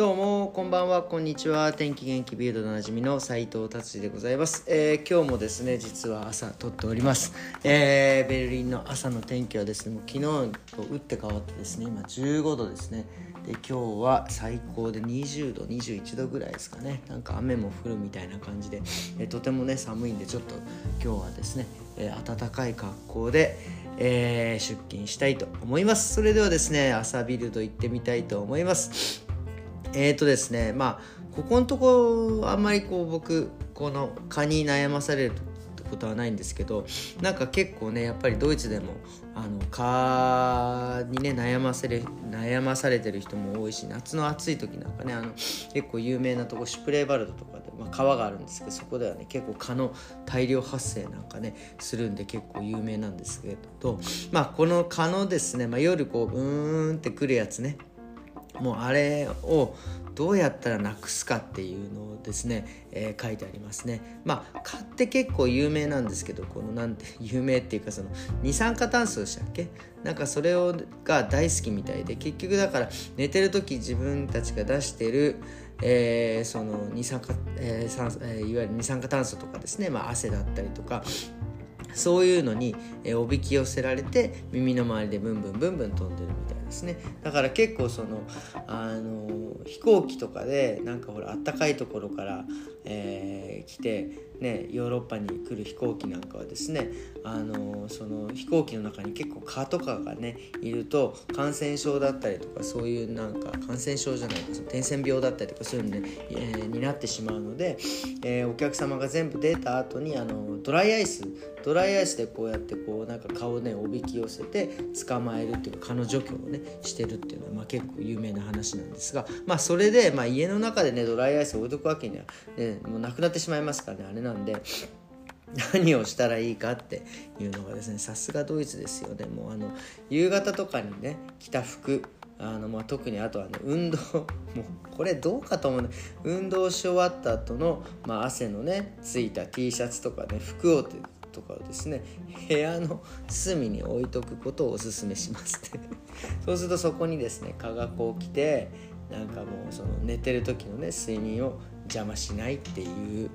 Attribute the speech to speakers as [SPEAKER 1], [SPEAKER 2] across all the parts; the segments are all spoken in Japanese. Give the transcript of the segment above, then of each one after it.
[SPEAKER 1] どうもこんばんはこんにちは。天気元気ビルドでおなじみの斉藤達治でございます、えー、今日もですね実は朝撮っております、えー、ベルリンの朝の天気はですねもう昨日と打って変わってですね今15度ですね。で今日は最高で20度21度ぐらいですかね。なんか雨も降るみたいな感じで、えー、とてもね寒いんでちょっと今日はですね、えー、暖かい格好で、えー、出勤したいと思います。それではですね朝ビルド行ってみたいと思います。えっ、ー、とですねまあここのとこあんまりこう僕この蚊に悩まされることはないんですけどなんか結構ねやっぱりドイツでもあの蚊にね悩ませれ悩まされてる人も多いし夏の暑い時なんかねあの結構有名なとこシュプレーバルドとかで、まあ、川があるんですけどそこではね結構蚊の大量発生なんかねするんで結構有名なんですけどまあこの蚊のですね、まあ、夜こううーんってくるやつねもうあれをどうやったらなくすかっていうのをですね、えー、書いてありますね。まあ蚊って結構有名なんですけどこのなんて 有名っていうかその二酸化炭素でしたっけ？なんかそれをが大好きみたいで結局だから寝てる時自分たちが出してるえー、その二酸化、えーえー、いわゆる二酸化炭素とかですね、まあ、汗だったりとかそういうのに、えおびき寄せられて耳の周りでブンブンブンブン飛んでるみたいですね。だから結構そのあの飛行機とかでなんかほらあったかいところから、えー、来てね、ヨーロッパに来る飛行機なんかはですねあのその飛行機の中に結構蚊とかがねいると感染症だったりとかそういうなんか感染症じゃないその伝染病だったりとかそういうの、ねえー、になってしまうので、えー、お客様が全部出た後にあのドライアイスドライアイスでこうやってこうなんか顔をねおびき寄せて捕まえるっていうか蚊の除去をねしてるっていうのは、まあ、結構有名な話なんですがまあそれで、まあ、家の中でねドライアイスを置いとくわけには、ね、もうなくなってしまいますからねあれなんなんで何をしたらいいかっていうのがですねさすがドイツですよ。ねもうあの夕方とかにね着た服あのまあ、特にあとはね運動 もうこれどうかと思う。ね運動し終わった後のまの、あ、汗のねついた T シャツとかね服をとかをですね部屋の隅に置いとくことをおすすめしますって。そうするとそこにですね蚊がこう来てなんかもうその寝てる時のね睡眠を邪魔しないっていう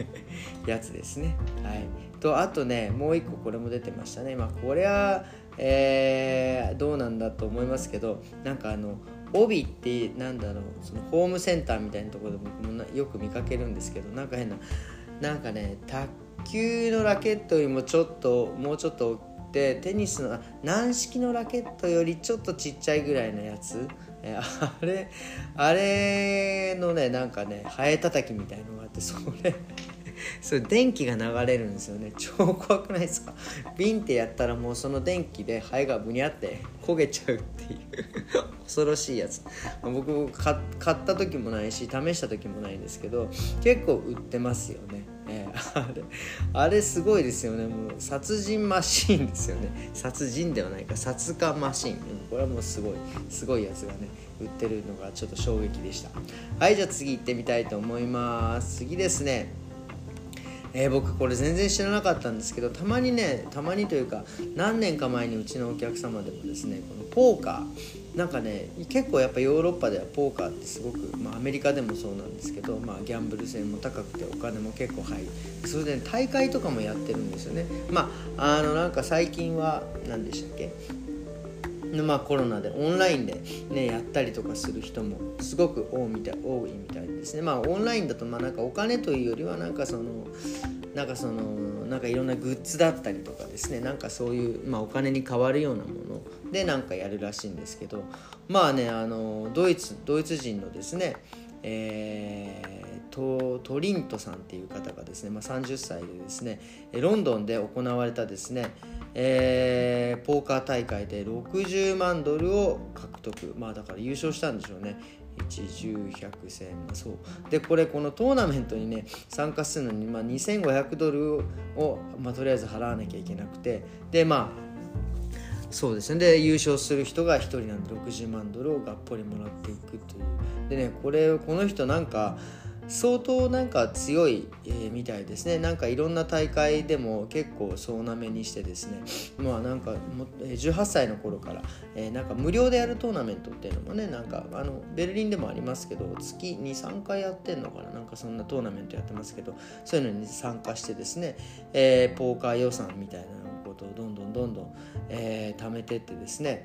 [SPEAKER 1] やつですね。はい、とあとねもう一個これも出てましたね。まあこれは、えー、どうなんだと思いますけどなんかあの帯ってなんだろうそのホームセンターみたいなところで僕もよく見かけるんですけどなんか変ななんかね卓球のラケットよりもちょっともうちょっとってテニスの軟式のラケットよりちょっとちっちゃいぐらいのやつ。えあれあれのねなんかねハエたたきみたいのがあってそれそれ電気が流れるんですよね。超怖くないですか？ビンってやったらもうその電気でハエがブニャって焦げちゃうっていう恐ろしいやつ。僕買った時もないし試した時もないんですけど結構売ってますよね。えー、あれあれすごいですよね。もう殺人マシーンですよね。殺人ではないか。殺火マシーン、これはもうすごいすごいやつがね売ってるのがちょっと衝撃でした。はいじゃあ次行ってみたいと思います。次ですね。えー、僕これ全然知らなかったんですけどたまにねたまにというか何年か前にうちのお客様でもですねこのポーカーなんかね結構やっぱヨーロッパではポーカーってすごく、まあ、アメリカでもそうなんですけど、まあ、ギャンブル性も高くてお金も結構入る。それで、ね、大会とかもやってるんですよね。まああのなんか最近は何でしたっけ？まあ、コロナでオンラインで、ね、やったりとかする人もすごく多いみたい多いみたいですね。まあ、オンラインだとまあなんかお金というよりはなんかそのなんかそのなんかいろんなグッズだったりとかですね。なんかそういう、まあ、お金に換わるようなものでなんかやるらしいんですけどまあねあのドイツドイツ人のですねえー、トトリントさんっていう方がですね、まあ、30歳でですねロンドンで行われたですね、えー、ポーカー大会で60万ドルを獲得。まあだから優勝したんでしょうね。110100100まあ、そう。でこれこのトーナメントにね参加するのに、まあ、2500ドルを、まあ、とりあえず払わなきゃいけなくて。でまあそうですね。で優勝する人が1人なんで60万ドルをがっぽりもらっていくという。でねこれこの人なんか相当なんか強い、えー、みたいですね。なんかいろんな大会でも結構総なめにしてですね。まあなんかも18歳の頃から、えー、なんか無料でやるトーナメントっていうのもねなんかあのベルリンでもありますけど月23回やってんのかな。なんかそんなトーナメントやってますけどそういうのに参加してですね、えー、ポーカー予算みたいなことをどんどんどんどん、えー、貯めてってですね。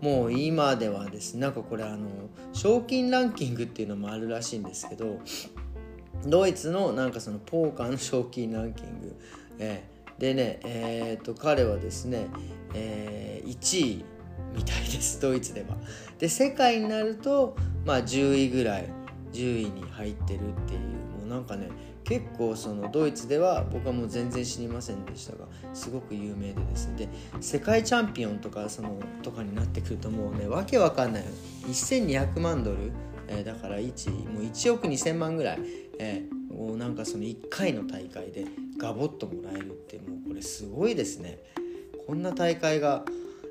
[SPEAKER 1] もう今ではですねなんかこれあの賞金ランキングっていうのもあるらしいんですけどドイツのなんかそのポーカーの賞金ランキング、えー、でねえー、っと彼はですね、えー、1位みたいですドイツでは。で世界になるとまあ10位ぐらい10位に入ってるっていうもうなんかね結構そのドイツでは僕はもう全然知りませんでしたがすごく有名でですね。で世界チャンピオンとかそのとかになってくるともうねわけわかんない。1200万ドル、えー、だから1もう1億2000万ぐらい、えー、もうなんかその1回の大会でガボッともらえるってもうこれすごいですね。こんな大会が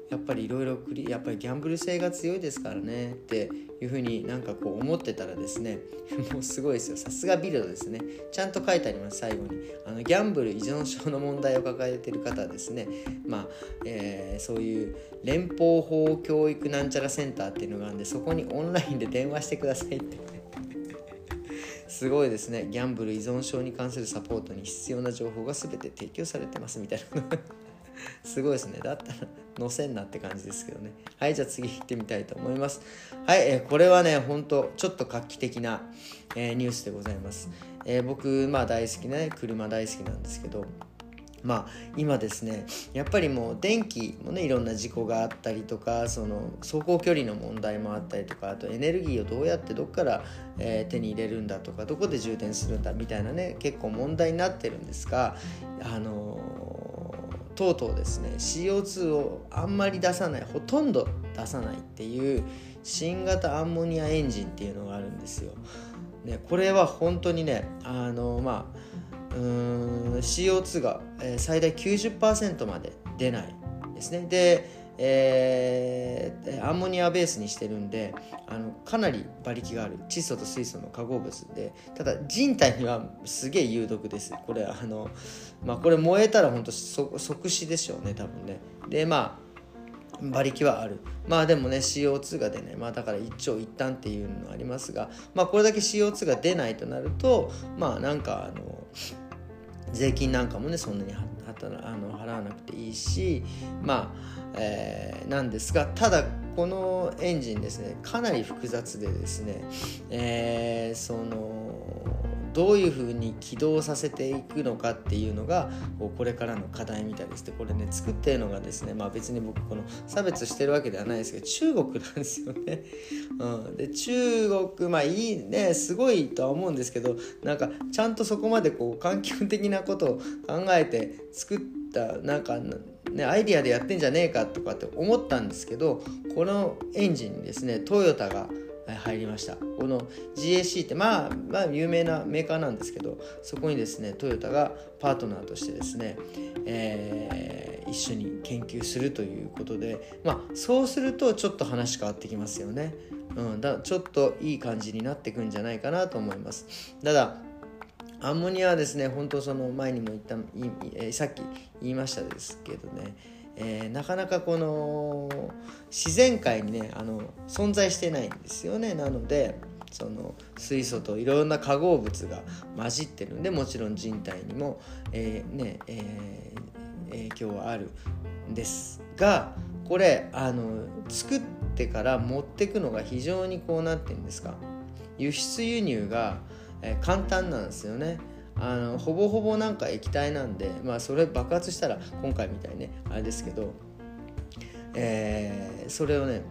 [SPEAKER 1] やっぱりいろいろやっぱりギャンブル性が強いですからね。っていうふうになんかこう思ってたらですね もうすごいですよ。さすがビルドですね。ちゃんと書いてあります最後に。あのギャンブル依存症の問題を抱えてる方はですねまあ、えー、そういう連邦法教育なんちゃらセンターっていうのがあるんでそこにオンラインで電話してくださいって。すごいですね。ギャンブル依存症に関するサポートに必要な情報が全て提供されてますみたいな。すごいですね。だったら載せんなって感じですけどね。はい、じゃあ次行ってみたいと思います。はい、えー、これはね、ほんとちょっと画期的な、えー、ニュースでございます。えー、僕、まあ大好きな、ね、車大好きなんですけど、まあ今ですねやっぱりもう電気もねいろんな事故があったりとかその走行距離の問題もあったりとかあとエネルギーをどうやってどっから、えー、手に入れるんだとかどこで充電するんだみたいなね結構問題になってるんですがあのとうとうですね CO2 をあんまり出さないほとんど出さないっていう新型アンモニアエンジンっていうのがあるんですよ。ね、これは本当にねあのまあうーん CO2 が最大90%まで出ないですね。でえー、アンモニアベースにしてるんであのかなり馬力がある。窒素と水素の化合物で。ただ人体にはすげえ有毒です。これあのまあこれ燃えたら本当即死でしょうね多分ね。でまあ馬力はある。まあでもね CO2 が出ない。まあだから一長一短っていうのありますがまあこれだけ CO2 が出ないとなるとまあなんかあの税金なんかもねそんなに払あの払わなくていいしまあえー、なんですがただこのエンジンですねかなり複雑でですね、えー、そのどういうふうに起動させていくのかっていうのがこれからの課題みたいですでこれね作ってるのがですねまあ別に僕この差別してるわけではないですけど中国なんですよね。うん、で中国まあいいねすごいとは思うんですけどなんかちゃんとそこまでこう環境的なことを考えて作ったなんかね、アイディアでやってんじゃねえかとかって思ったんですけどこのエンジンにですねトヨタが入りました。この GAC ってまあまあ有名なメーカーなんですけどそこにですねトヨタがパートナーとしてですね、えー、一緒に研究するということでまあそうするとちょっと話変わってきますよね、うん、だちょっといい感じになってくんじゃないかなと思います。ただアンモニアはですね本当その前にも言ったいさっき言いましたですけどね、えー、なかなかこの自然界にねあの存在してないんですよね。なのでその水素といろんな化合物が混じってるんでもちろん人体にも、えー、ねえー、影響はあるんですがこれあの作ってから持ってくのが非常にこうなってるんですか輸出輸入がえー、簡単なんですよね。あのほぼほぼなんか液体なんでまあそれ爆発したら今回みたいねあれですけど、えー、それをね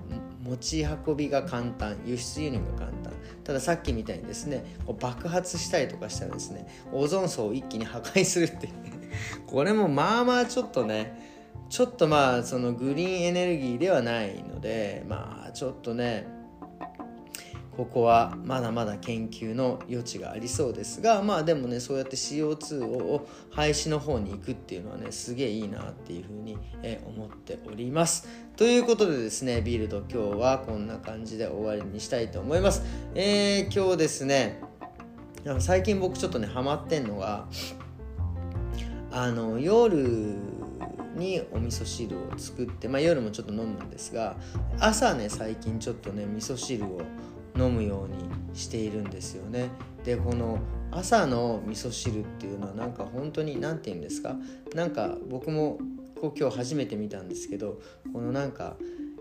[SPEAKER 1] 持ち運びが簡単輸出輸入が簡単。たださっきみたいにですねこう爆発したりとかしたらですねオゾン層を一気に破壊するって これもまあまあちょっとねちょっとまあそのグリーンエネルギーではないのでまあちょっとねここはまだまだ研究の余地がありそうですがまあでもねそうやって CO2 を廃止の方に行くっていうのはねすげえいいなっていうふうに思っております。ということでですねビルド今日はこんな感じで終わりにしたいと思います。えー、今日ですね最近僕ちょっとねハマってんのがあの夜にお味噌汁を作って、まあ、夜もちょっと飲むんですが朝ね最近ちょっとね味噌汁を飲むようにしているんですよね。でこの朝の味噌汁っていうのはなんか本当に何て言うんですか？なんか僕もこう今日初めて見たんですけどこのなんか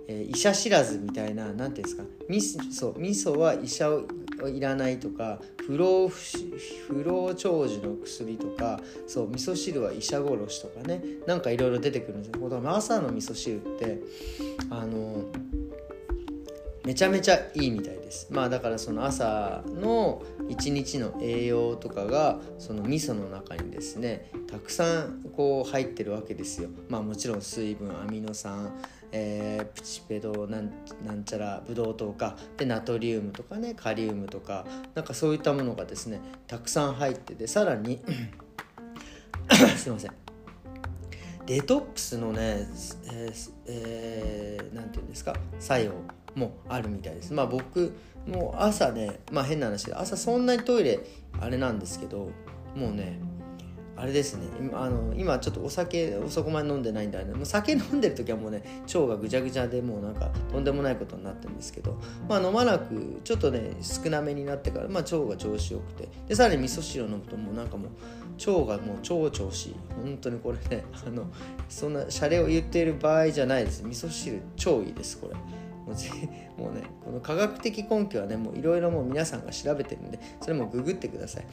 [SPEAKER 1] えー、医者知らずみたいな何ていうんですか？味噌味噌は医者をいらないとか不老不老長寿の薬とかそう味噌汁は医者殺しとかねなんかいろいろ出てくるんですよ。朝の味噌汁ってあのめちゃめちゃいいみたいです。まあだからその朝の一日の栄養とかがその味噌の中にですねたくさんこう入ってるわけですよ。まあもちろん水分アミノ酸えー、プチペドなんなんちゃらブドウ糖かでナトリウムとかねカリウムとかなんかそういったものがですねたくさん入っててさらに すいません。デトックスのね、えーえー、て言うんですか作用。もあるみたいです。まあ僕もう朝ねまあ変な話で朝そんなにトイレあれなんですけどもうねあれですね。あの今ちょっとお酒そこまで飲んでないんだね。もう酒飲んでる時はもうね腸がぐちゃぐちゃでもうなんかとんでもないことになってるんですけどまあ飲まなくちょっとね少なめになってから、まあ、腸が調子よくてでさらに味噌汁を飲むともうなんかもう腸がもう超調子いい。本当にこれねあのそんなシャレを言っている場合じゃないです。味噌汁超いいですこれ。もう もうねこの科学的根拠はねもういろいろもう皆さんが調べてるんでそれもググってください。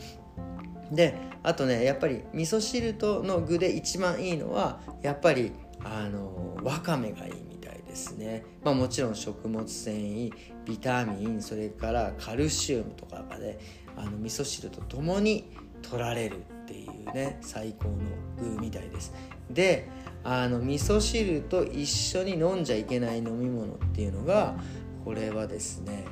[SPEAKER 1] であとねやっぱり味噌汁との具で一番いいのはやっぱりあのわかめがいいみたいですね、まあ、もちろん食物繊維ビタミンそれからカルシウムとかがねあの味噌汁とともに取られるっていうね最高の具みたいです。であの味噌汁と一緒に飲んじゃいけない飲み物っていうのがこれはですね、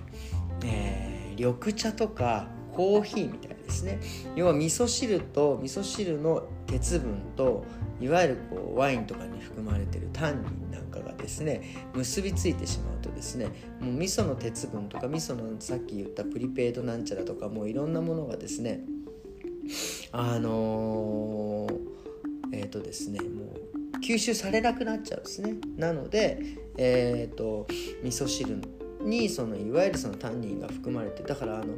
[SPEAKER 1] えー、緑茶とかコーヒーみたいですね。要は味噌汁と味噌汁の鉄分といわゆるこうワインとかに含まれてるタンニンなんかがですね結びついてしまうとですねもう味噌の鉄分とか味噌のさっき言ったプリペイドなんちゃらとかもういろんなものがですねあのー、えっ、ー、とですねもう吸収されなくなっちゃうんですね。なのでえっ、ー、と味噌汁にそのいわゆるそのタンニンが含まれてだからあの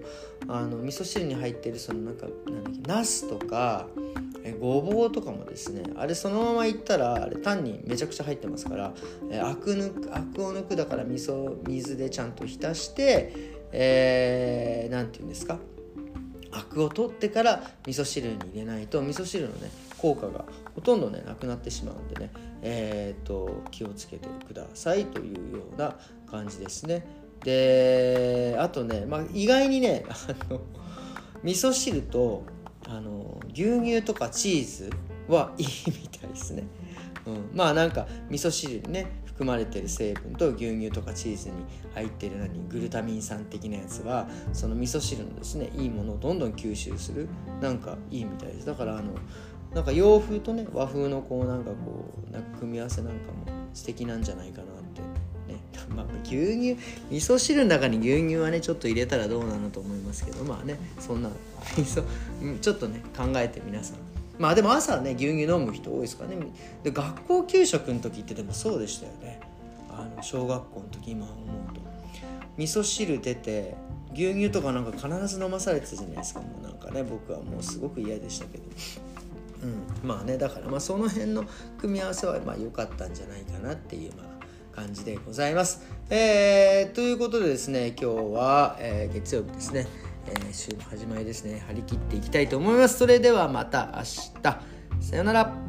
[SPEAKER 1] あの味噌汁に入ってるそのなんかなんだっけナスとかえごぼうとかもですねあれそのままいったらあれタンニンめちゃくちゃ入ってますからえアク抜くアクを抜くだから味噌水でちゃんと浸してえー、て言うんですか？アクを取ってから味噌汁に入れないと味噌汁のね効果がほとんどねなくなってしまうんでねえーと、気をつけてくださいというような感じですね。であとね、まあ、意外にねあの味噌汁とあの牛乳とかチーズは いいみたいですね、うん、まあなんか味噌汁にね含まれてる成分と牛乳とかチーズに入ってる何グルタミン酸的なやつはその味噌汁のですねいいものをどんどん吸収するなんかいいみたいです。だからあのなんか洋風とね和風のこうなんかこうなんか組み合わせなんかも素敵なんじゃないかなってね。まあ牛乳味噌汁の中に牛乳はねちょっと入れたらどうなのと思いますけどまあねそんな味噌ちょっとね考えて皆さんまあでも朝ね牛乳飲む人多いですかね。で学校給食の時ってでもそうでしたよね。あの小学校の時今思うと。味噌汁出て牛乳とかなんか必ず飲まされてたじゃないですか。もうなんかね僕はもうすごく嫌でしたけど。うん、まあねだからまあその辺の組み合わせはまあ良かったんじゃないかなっていうまあ感じでございます。えー、ということでですね今日は、えー、月曜日ですね、えー、週の始まりですね張り切っていきたいと思います。それではまた明日さよなら。